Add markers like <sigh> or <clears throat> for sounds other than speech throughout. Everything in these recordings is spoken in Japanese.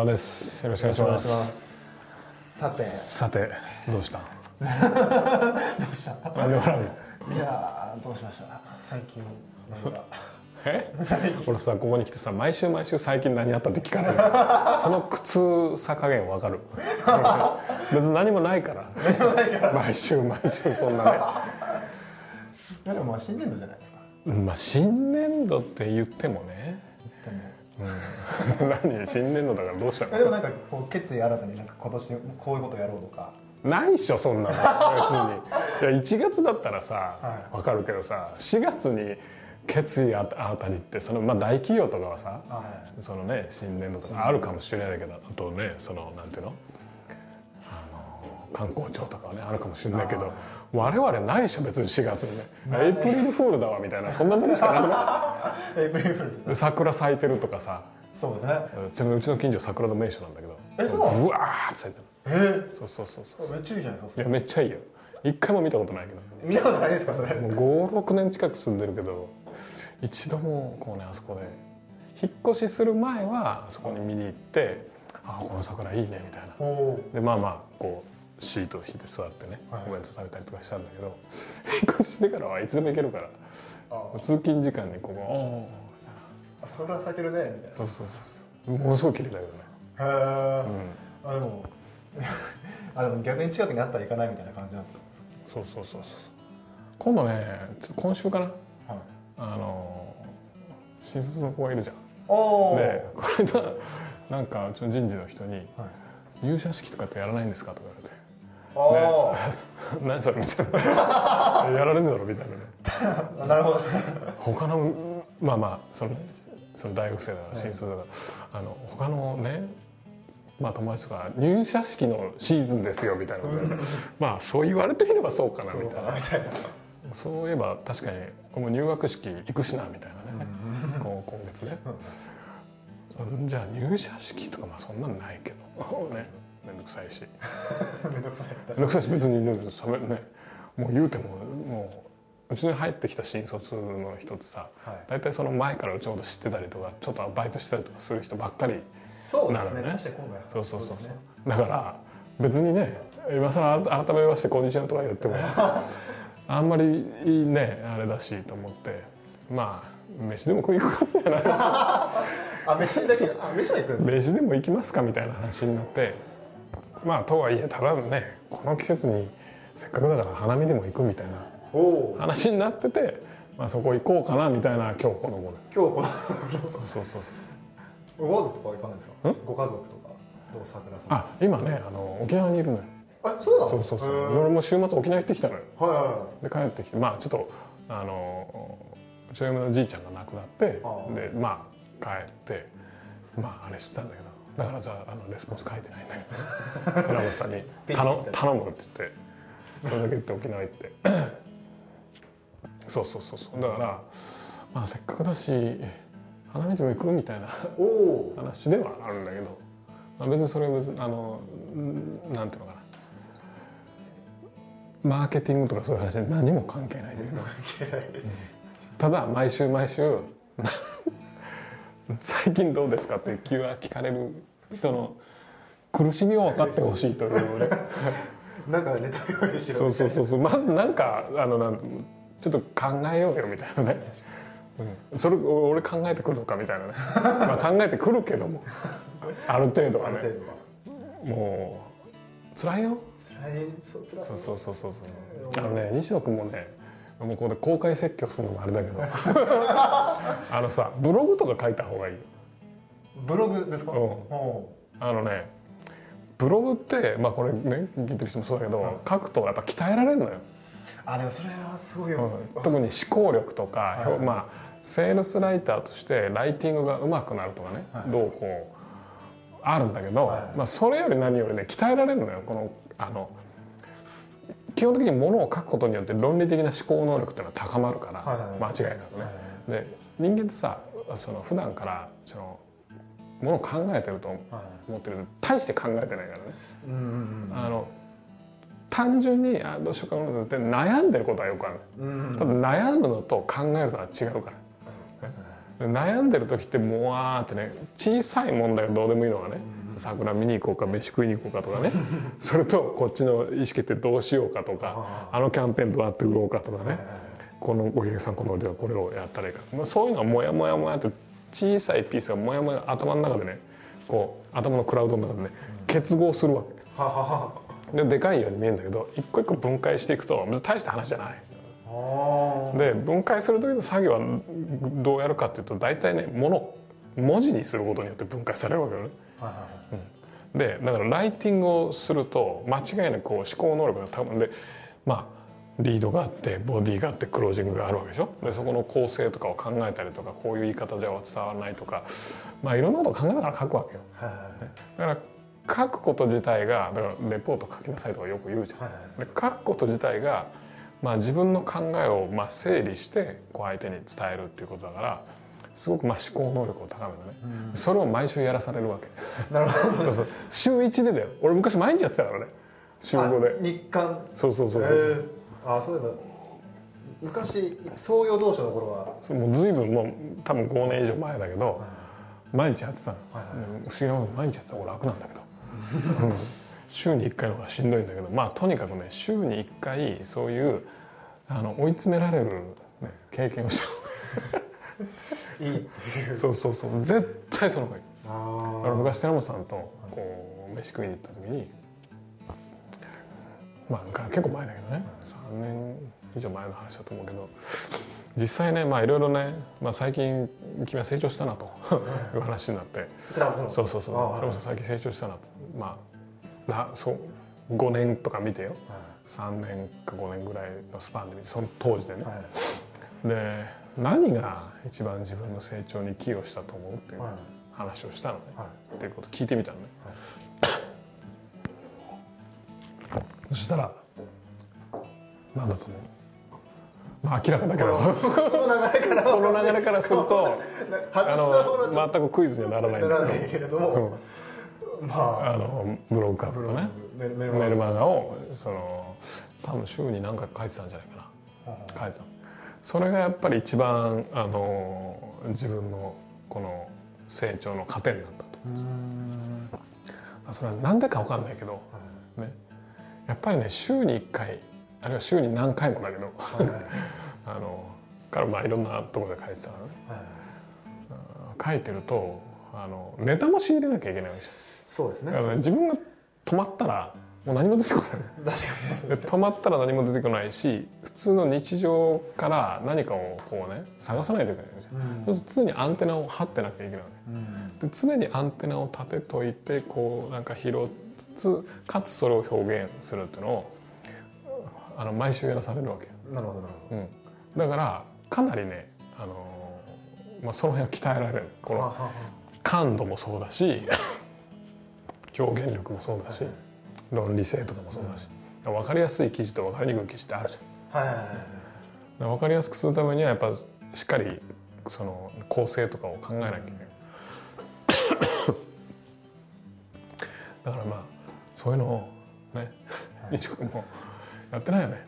川です。よろしくお願いします。す。さて。さてどうした？<laughs> どうした？なんで笑うの？いやーどうしました？最近何がえ？俺さここに来てさ毎週毎週最近何あったって聞かれる。<laughs> その苦痛さ加減わかる。<laughs> 別に何もないから。毎週毎週そんなね。いやでもまあ新年度じゃないですか。うんまあ新年度って言ってもね <laughs> でも何新年度だからどうしたの？でもなんかこう決意新たになんか今年こういうことやろうとか。ないっしょそんなの。別に。いや1月だったらさはわかるけどさ4月に決意あ新たにってその、まあ、大企業とかはさはそのね新年度とかあるかもしれないけどあとねそのなんていうの？観光庁とかはねあるかもしれないけど我々ないでしょ別に4月にね。エイプリルフールだわみたいなそんなものしかなくない <laughs> エイプリルフールですで桜咲いてるとかさ。そうですね。ちなみにうちの近所桜の名所なんだけどえそうなわーって咲いてる。えー、そうそうそうそうめっちゃいいじゃないですかいやめっちゃいいよ。一回も見たことないけど。見たことないですかそれ？もう56年近く住んでるけど一度もこうねあそこで引っ越しする前はそこに見に行って「ああこの桜いいね」みたいな。でまあまあこうシートを引いて座ってね、はい。お弁当食べたりとかしたんだけど引っ越ししてからはいつでも行けるからあ通勤時間にここ「おお」あ桜咲いてるねみたいな。そうそうそうものすごい綺麗だけどね。へえ、あでも <laughs> あでも逆に近くにあったら行かないみたいな感じなんですそうそうそうそう今度ね今週かな？はい。あの新卒の子がいるじゃん。おお、でこの間なんかうちの人事の人にはい、「入社式とかってやらないんですか?」とかあ言われて「<laughs> 何それ?」みたいな「<laughs> やられんだろ」みたいなね。あ <laughs> なるほど他のまあまあそのねその大学生だから新卒だから、あの他のねまあ友達とか入社式のシーズンですよみたいなこと。でまあそう言われてみればそうかなみたいな。そういえば確かにこの入学式行くしなみたいなね、こう今月ね、うん。じゃあ入社式とかまあそんなんないけど。ね面倒くさいし。<laughs> めんどくさい面倒くさいし別にねもう言うてももううちに入ってきた新卒の人ってさ、はい。大体その前からうちのこと知ってたりとかちょっとバイトしてたりとかする人ばっかりそうですね。確かに今回そうそうそうそう。ね。だから別にね今更改めましてこんにちはとか言っても <laughs> あんまりねあれだしと思ってまあ飯でも食い行くかみたいな。<laughs> あ飯だけあ飯は行くんですか？飯でも行きますかみたいな話になってまあとはいえただねこの季節にせっかくだから花見でも行くみたいな話になってて、まあ、そこ行こうかなみたいな今日この頃今日このそうそうそうそう。ご家族とかは行かないんですか？ご家族とかどう桜さん。あ今ねあの沖縄にいるのよ。あそうなんそうそうそう。俺も週末沖縄行ってきたのよ。はいはいはで帰ってきてまあちょっとあのうちの嫁のじいちゃんが亡くなってでまあ帰ってまああれしてたんだけどだからじゃああのレスポンス書いてないんだけど <laughs> 寺本さんに頼頼むって言ってそれだけ言って沖縄行ってそうそうそうそう。だからまあせっかくだし花見でも行くみたいな話ではあるんだけど、まあ、別にそれは別にあのんなんていうのかな。マーケティングとかそういう話で何も関係ないんだけどただ毎週毎週「<laughs> 最近どうですか?」って気は聞かれる人の苦しみを分かってほしいというね。なんかネタ用意しろそうそうそうそう。まずなんかあのなんちょっと考えようよみたいなね、うん、それ俺考えてくるのかみたいなね、まあ、考えてくるけども。ある程度はね。ある程度は。もう辛いよ。辛いそう辛そそうう。そうそうそうそう。あのね西野君もねもうここで公開説教するのもあれだけど。<laughs> あのさブログとか書いた方がいいよブログですか？うん。おあのねブログってまあこれね聞いてる人もそうだけど、書くとやっぱ鍛えられるのよ、あでもそれはすごいよ、うん、特に思考力とか、はい。はいまあセールスライターとしてライティングが上手くなるとかね、はい。どうこうあるんだけど、はい。まあ、それより何よりね鍛えられるのよこのあの基本的にものを書くことによって論理的な思考能力っていうのは高まるから、はいはいはい。間違いなくね。はい。で人間ってさその普段からそのものを考えてるとはい。思ってるけど大して考えてないからね。うんうんあの単純にあどうしようかなって悩んでることはよくある。うんうんうん。ただ悩むのと考えるのは違うから。ね。で悩んでる時ってもわーってね小さい問題がどうでもいいのがね、桜見に行こうか飯食いに行こうかとかね。<laughs> それとこっちの意思決定どうしようかとかあのキャンペーンどうやって売ろうかとかね。このお客さんこのではこれをやったらいいか、まあ、そういうのがモヤモヤモヤって小さいピースがモヤモヤ頭の中でねこう頭のクラウドの中でね結合するわけ。ででかいように見えるんだけど一個一個分解していくと別に大した話じゃない。あで分解する時の作業はどうやるかっていうと大体ねもの文字にすることによって分解されるわけよね。あはいはい。でだからライティングをすると間違いなくこう思考能力が多分でまあリードがあってボディがあってクロージングがあるわけでしょ？でそこの構成とかを考えたりとかこういう言い方じゃ伝わらないとかまあいろんなことを考えながら書くわけよ。はい。はいだから書くこと自体がだからレポート書きなさいとかよく言うじゃん。はい。はいで書くこと自体が、まあ、自分の考えをまあ整理してこう相手に伝えるっていうことだからすごくまあ思考能力を高めるね、それを毎週やらされるわけ。なるほど。そうそう。週1でだよ。俺昔毎日やってたからね。週5で。あ日刊そうそうそうそう、えーあそういえば昔創業当初の頃は。そうもう随分もう多分5年以上前だけど、毎日やってたの、はいはい。うん不思議なこと毎日やってたら俺楽なんだけど、うん。週に1回の方がしんどいんだけどまあとにかくね週に1回そういうあの追い詰められる、ね、経験をした <laughs> いいっていう。そうそうそう絶対その方がいい。あ俺昔寺本さんとこう飯食いに行った時にまあ昔結構前だけどね。3年以上前の話だと思うけど。実際ねまあいろいろね、まあ、最近君は成長したなと。いう話になって。そうそうそう。あ寺本さん最近成長したなと。まあなそう5年とか見てよ。3年か5年ぐらいのスパンで見てその当時でね、はい。で何が一番自分の成長に寄与したと思うっていうはい。話をしたのね、はい。っていうことを聞いてみたのね、そしたら何だと思う？まあ明らかだけど。この流れから。この流れからするとあの全くクイズにはならない。んなだけどらないけれども、まあ。あのブログカップとね。メルママガをその多分週に何回か書いてたんじゃないかな。書いてた。それがやっぱり一番あの自分のこの成長の糧になったとうーん。それは何でか分かんないけど、ね、やっぱりね週に1回あるいは週に何回もだけどはい。は <laughs> いあのからまあいろんなところで書いてたからね。はい。書いてるとあのネタも仕入れなきゃいけないわけですそうですね。だからね自分が止まったらもう何も出てこない。確かに止まったら何も出てこないし普通の日常から何かをこうね探さないといけないんですよ、そうすると常にアンテナを張ってなきゃいけないうん。で常にアンテナを立てといてこうなんか拾いつつかつそれを表現するっていうのをあの毎週やらされるわけ、なるほどなるほうん、だからかなりね、あのまあ、その辺は鍛えられる。この感度もそうだし <laughs> 表現力もそうだし論理性とかもそうだし、分かりやすい記事と分かりにくい記事ってあるじゃん。あはいはいはいはい。分かりやすくするためにはやっぱしっかりその構成とかを考えなきゃいけない、<coughs> だからまあそういうのをね西君もやってないよね。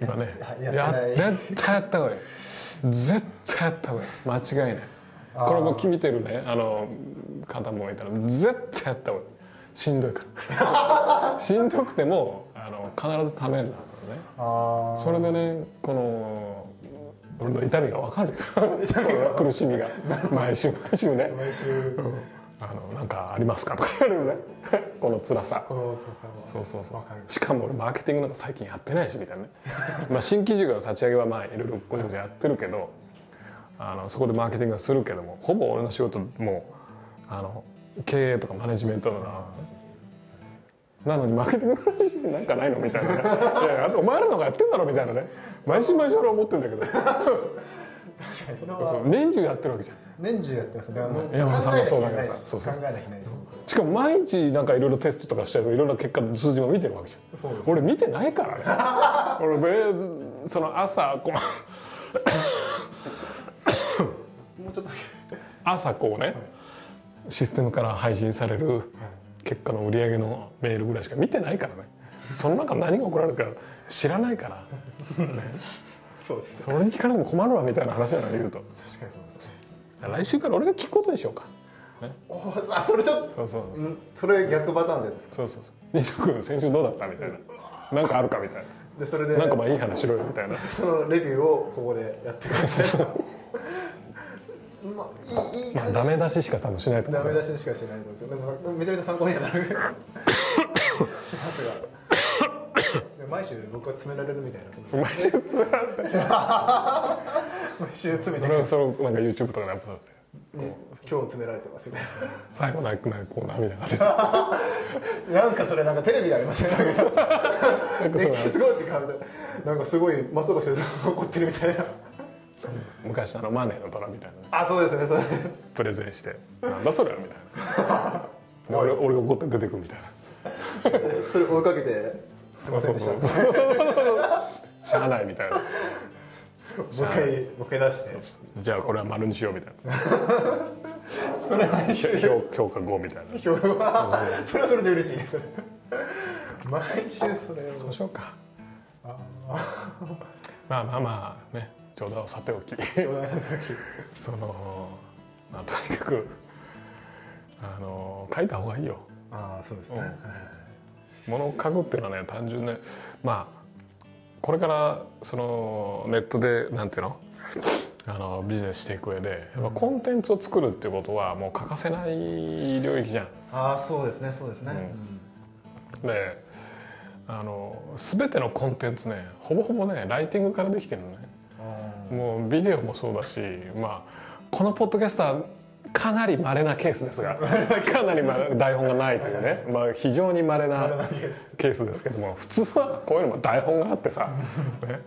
今ね。や絶対やった方がいい。絶対やった方がいい。間違いない。これも見てるね。あの方もいたら絶対やった方がいい。しんどいから <laughs> しんどくてもあの必ずためになるからね。ああそれでねこの俺の痛みが分かる。苦しみが。毎週毎週ね。毎週「あのなんかありますか?」とか言われるね。<laughs> この辛さ。そうそうそうしかも俺マーケティングなんか最近やってないしみたいなね。<laughs> まあ新規事業の立ち上げはまあいろいろごちゃごちゃやってるけどあのそこでマーケティングはするけどもほぼ俺の仕事もうあの経営とかマネジメントとかなのにマーケティングの話なんかないのみたいなね。あとお前らの方がやってんだろみたいなね。毎週毎週俺は思ってんだけど。確かにそれそうは年中やってるわけじゃん。年中やってますだからもう山田さんもそうだけどさ。考そうそう。えなきゃいけないです。しかも毎日なんかいろいろテストとかしたりとかいろんな結果数字も見てるわけじゃん。そうです俺見てないからね。<laughs> 俺でその朝こう。もうちょっとだ朝こうねシステムから配信される結果の売り上げのメールぐらいしか見てないからね。その中何が起こられるか知らないから。けそうですそれに聞かれても困るわみたいな話じゃないで言うと。確かにそうです来週から俺が聞くことにしようか。ね。おあそれちょっとそうそうう。んそれ逆パターンですか？そうそうそう。西野君先週どうだったみたいな。なんかあるかみたいでそれでななんかまあいい話しろよみたいな。そのレビューをここでやってくれてまあいいいいまあダメ出ししか多分しないと思う。ダメ出ししかしないと思う。んですよでもめちゃめちゃ参考にはなる。<laughs> しますが。毎週僕は詰められるみたいな毎週詰められて毎週詰めてそれをそれをなんか YouTube とかでアップされてに今日詰められてますみたい最後なんかなんかこう涙が出てななんかそれなんかテレビでありません？なんかなんかそう熱血コーチがなんかすごい松岡修造が怒ってるみたいなそう昔のあのマネーの虎みたいなね。あそうですねそうプレゼンして「なんだそれ」みたいな。で俺俺が怒って出てくるみたいな。<laughs> それ追いかけてすいませんでした。しゃあないみたいな。もう一回もう一回出して。じゃあこれは丸にしようみたいな。それ毎週。評評価5みたいな。<laughs> 評はそれはそれで嬉しいです毎週それを。そうしようか。まあまあまあね冗談をさておき。<laughs> そのまあとにかくあの書いた方がいいよ。ああそうですね、うん。はい物を書くっていうのはね単純ねまあこれからそのネットでなんていうの？あのビジネスしていく上でやっぱコンテンツを作るっていうことはもう欠かせない領域じゃん。ああそうですねそうですね、であの全てのコンテンツねほぼほぼねライティングからできてるのね。あもうビデオもそうだしまあこのポッドキャストはかなり稀なケースですがかなりま台本がないというね、まあ、非常に稀あなケース。ですけども普通はこういうのも台本があってさ、<laughs> ね、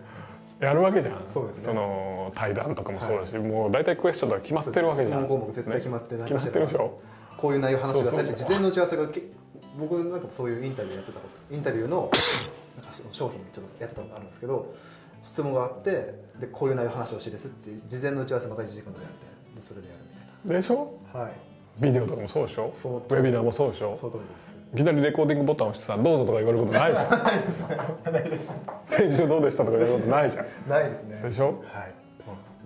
やるわけじゃん。そうですね。の対談とかもそうだし、もう大体クエスチョンとか決まってるわけじゃん。質問項目絶対決まってない決まってるでしょ。こういう内容話してくださいってそうそうそう。事前の打ち合わせがけ僕なんかそういうインタビューやってたことインタビューのなんか商品ちょっとやってたことあるんですけど質問があってでこういう内容話してほしいですっていう事前の打ち合わせまた1時間ぐらいやってでそれでやるみたいでしょ？なはい。ビデオとかもそうでしょ？そう。ウェビナーもそうでしょ？その通りです。いきなりレコーディングボタンを押してさ「どうぞ」とか言われることないじゃん。<laughs> ないです。ないです。先週どうでしたとか言われることないじゃん。ないですね。でしょ？はい。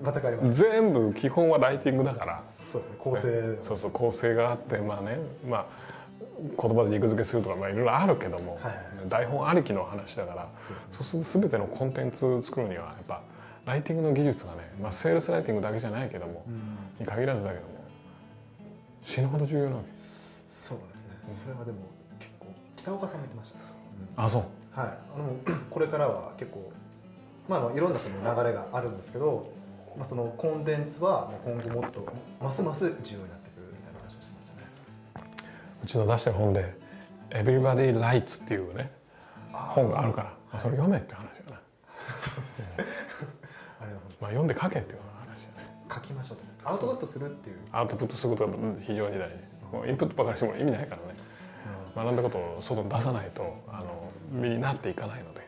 全くあります。全部基本はライティングだから。そうですね。構成。そうそう構成があってまあね。まあ言葉で肉付けするとかまあいろいろあるけども、はいはい。台本ありきの話だからそうですると全てのコンテンツ作るにはやっぱライティングの技術がね、まあ、セールスライティングだけじゃないけども、に限らずだけども死ぬほど重要なわけ。そうですね。それはでも結構北岡さんも言ってました。ねあそう。はい、あの <clears throat> これからは結構、まあ、あのいろんなその流れがあるんですけど、まあ、そのコンテンツはまあ今後もっとますます重要になってうちの出してる本で「Everybody Writes」っていうね本があるからそれ読めって話よね、あれは本まあ、読んで書けっていう話よね。当書きましょうアウトプットするっていう、アウトプットすることが非常に大事。インプットばかりしても意味ないからね。学んだことを外に出さないとあの身になっていかないので、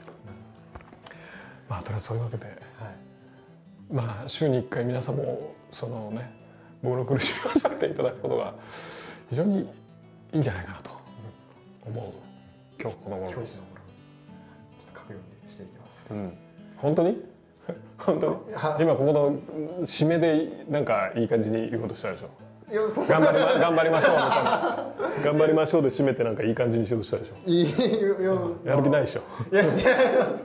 まあとりあえずそういうわけで。はい、まあ週に1回皆さんもそのね僕の苦しみをしゃっていただくことが非常にいいんじゃないかなと。思う。今日この頃です。ちょっと書くようにしていきます。うん、本当に？<laughs> 本当に？は今ここの締めでなんかいい感じに言おうとしたでしょ。頑張りま頑張りましょうみたいな。頑張りましょうで締めてなんかいい感じにしようとしたでしょ。いいよやる気ないでしょ。いや違います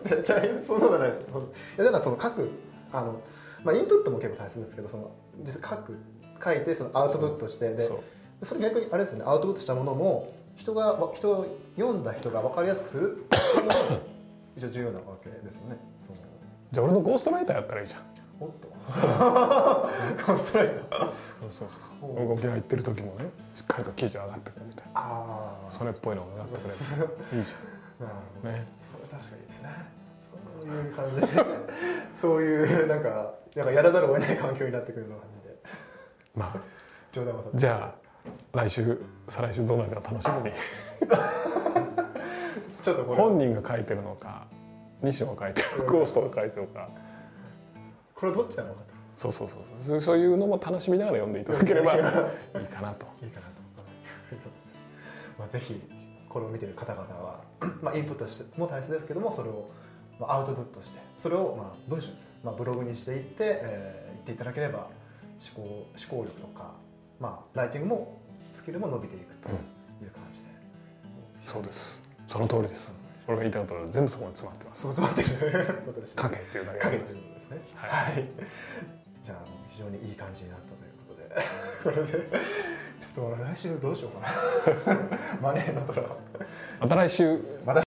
違いそんなことないです。いやだからその書くあの、まあ、インプットも結構大切ですけどその実際書く書いてそのアウトプットしてでそうそれ逆にあれですよねアウトプットしたものも人がわ人が読んだ人が分かりやすくするっていうのも <laughs> 一応重要なわけですよね。その。じゃあ俺のゴーストライターやったらいいじゃん。おっと。<laughs> コンストライター。そうそうそうそう。動きが行ってる時もねしっかりと記事上がってくるみたいなああそれっぽいのが上がってくれる <laughs> いいじなるほど。ゃんね。それ確かにいいですね。そういう感じで。そういうなんかなんかやらざるを得ない環境になってくるような感じでまあ。冗談はさじゃあ来週再来週どうなるか楽しみに。<laughs> ちょっとこれ。本人が書いてるのか西野が書いてるゴーストが書いてるのか。これどっちなのかと。そうそうそうそう。そういうのも楽しみながら読んでいただければいいかなと。<laughs> いいかなと。<laughs> まあぜひこれを見てる方々は、まあインプットしても大切ですけども、それをまあアウトプットして、それをまあ文章ですね、まあブログにしていって、えー、言っていただければ思考思考力とか、まあライティングもスキルも伸びていくという感じで、そうです。その通りです。俺が言いたかったことは全部そこに詰まってます。そう詰まってる。ことですね影っていうだけ影ということですね。ははい、じゃあ非常にいい感じになったということで。これでちょっと来週どうしようかな。<laughs> マネーの虎また来週。また